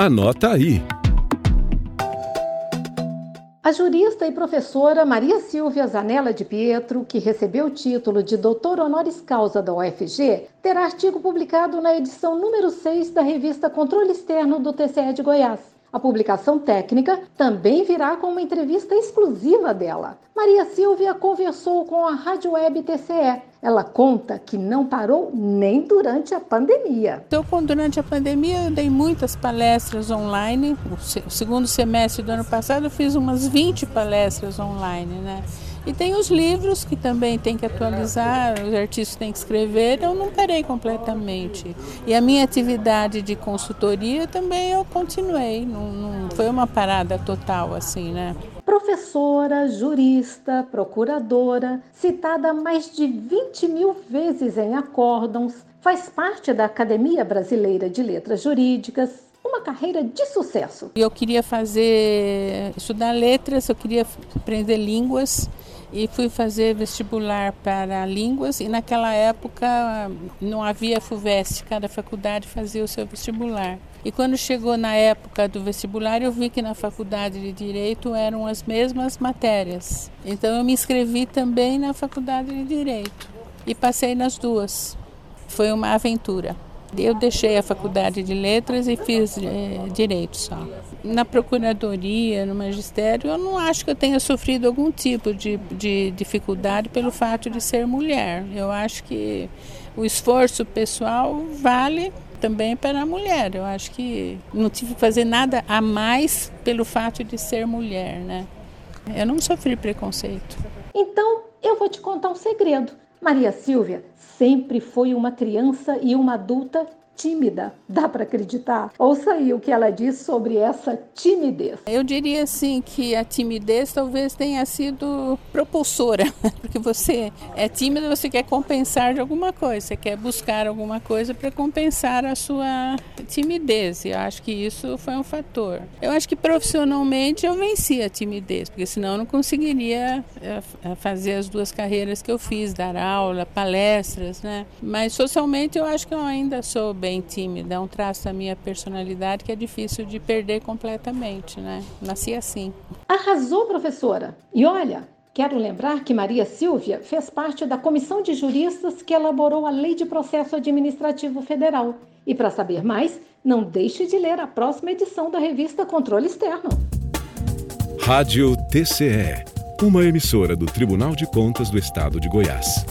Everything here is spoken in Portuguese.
Anota aí. A jurista e professora Maria Silvia Zanella de Pietro, que recebeu o título de doutor honoris causa da UFG, terá artigo publicado na edição número 6 da revista Controle Externo do TCE de Goiás. A publicação técnica também virá com uma entrevista exclusiva dela. Maria Silvia conversou com a Rádio Web TCE. Ela conta que não parou nem durante a pandemia. Então, durante a pandemia, eu dei muitas palestras online. O segundo semestre do ano passado, eu fiz umas 20 palestras online, né? E tem os livros que também tem que atualizar, os artistas têm que escrever, eu não parei completamente. E a minha atividade de consultoria também eu continuei, não, não foi uma parada total assim, né? Professora, jurista, procuradora, citada mais de 20 mil vezes em acórdãos, faz parte da Academia Brasileira de Letras Jurídicas, uma carreira de sucesso. Eu queria fazer, estudar letras, eu queria aprender línguas e fui fazer vestibular para línguas e naquela época não havia FUVEST, cada faculdade fazia o seu vestibular. E quando chegou na época do vestibular, eu vi que na faculdade de Direito eram as mesmas matérias. Então eu me inscrevi também na faculdade de Direito e passei nas duas. Foi uma aventura. Eu deixei a faculdade de letras e fiz é, direito só. Na procuradoria, no magistério, eu não acho que eu tenha sofrido algum tipo de, de dificuldade pelo fato de ser mulher. Eu acho que o esforço pessoal vale também para a mulher. Eu acho que não tive que fazer nada a mais pelo fato de ser mulher, né? Eu não sofri preconceito. Então, eu vou te contar um segredo. Maria Silvia sempre foi uma criança e uma adulta tímida. Dá para acreditar? Ouça aí o que ela diz sobre essa timidez. Eu diria assim que a timidez talvez tenha sido propulsora, porque você é tímida, você quer compensar de alguma coisa, você quer buscar alguma coisa para compensar a sua timidez. E eu acho que isso foi um fator. Eu acho que profissionalmente eu venci a timidez, porque senão eu não conseguiria eh, fazer as duas carreiras que eu fiz, dar aula, palestras, né? Mas socialmente eu acho que eu ainda sou bem bem tímida, é um traço da minha personalidade que é difícil de perder completamente, né? Nasci assim. Arrasou, professora! E olha, Quero lembrar que Maria Silvia fez parte da comissão de juristas que elaborou a Lei de Processo Administrativo Federal. E para saber mais, não deixe de ler a próxima edição da revista Controle Externo. Rádio TCE, uma emissora do Tribunal de Contas do Estado de Goiás.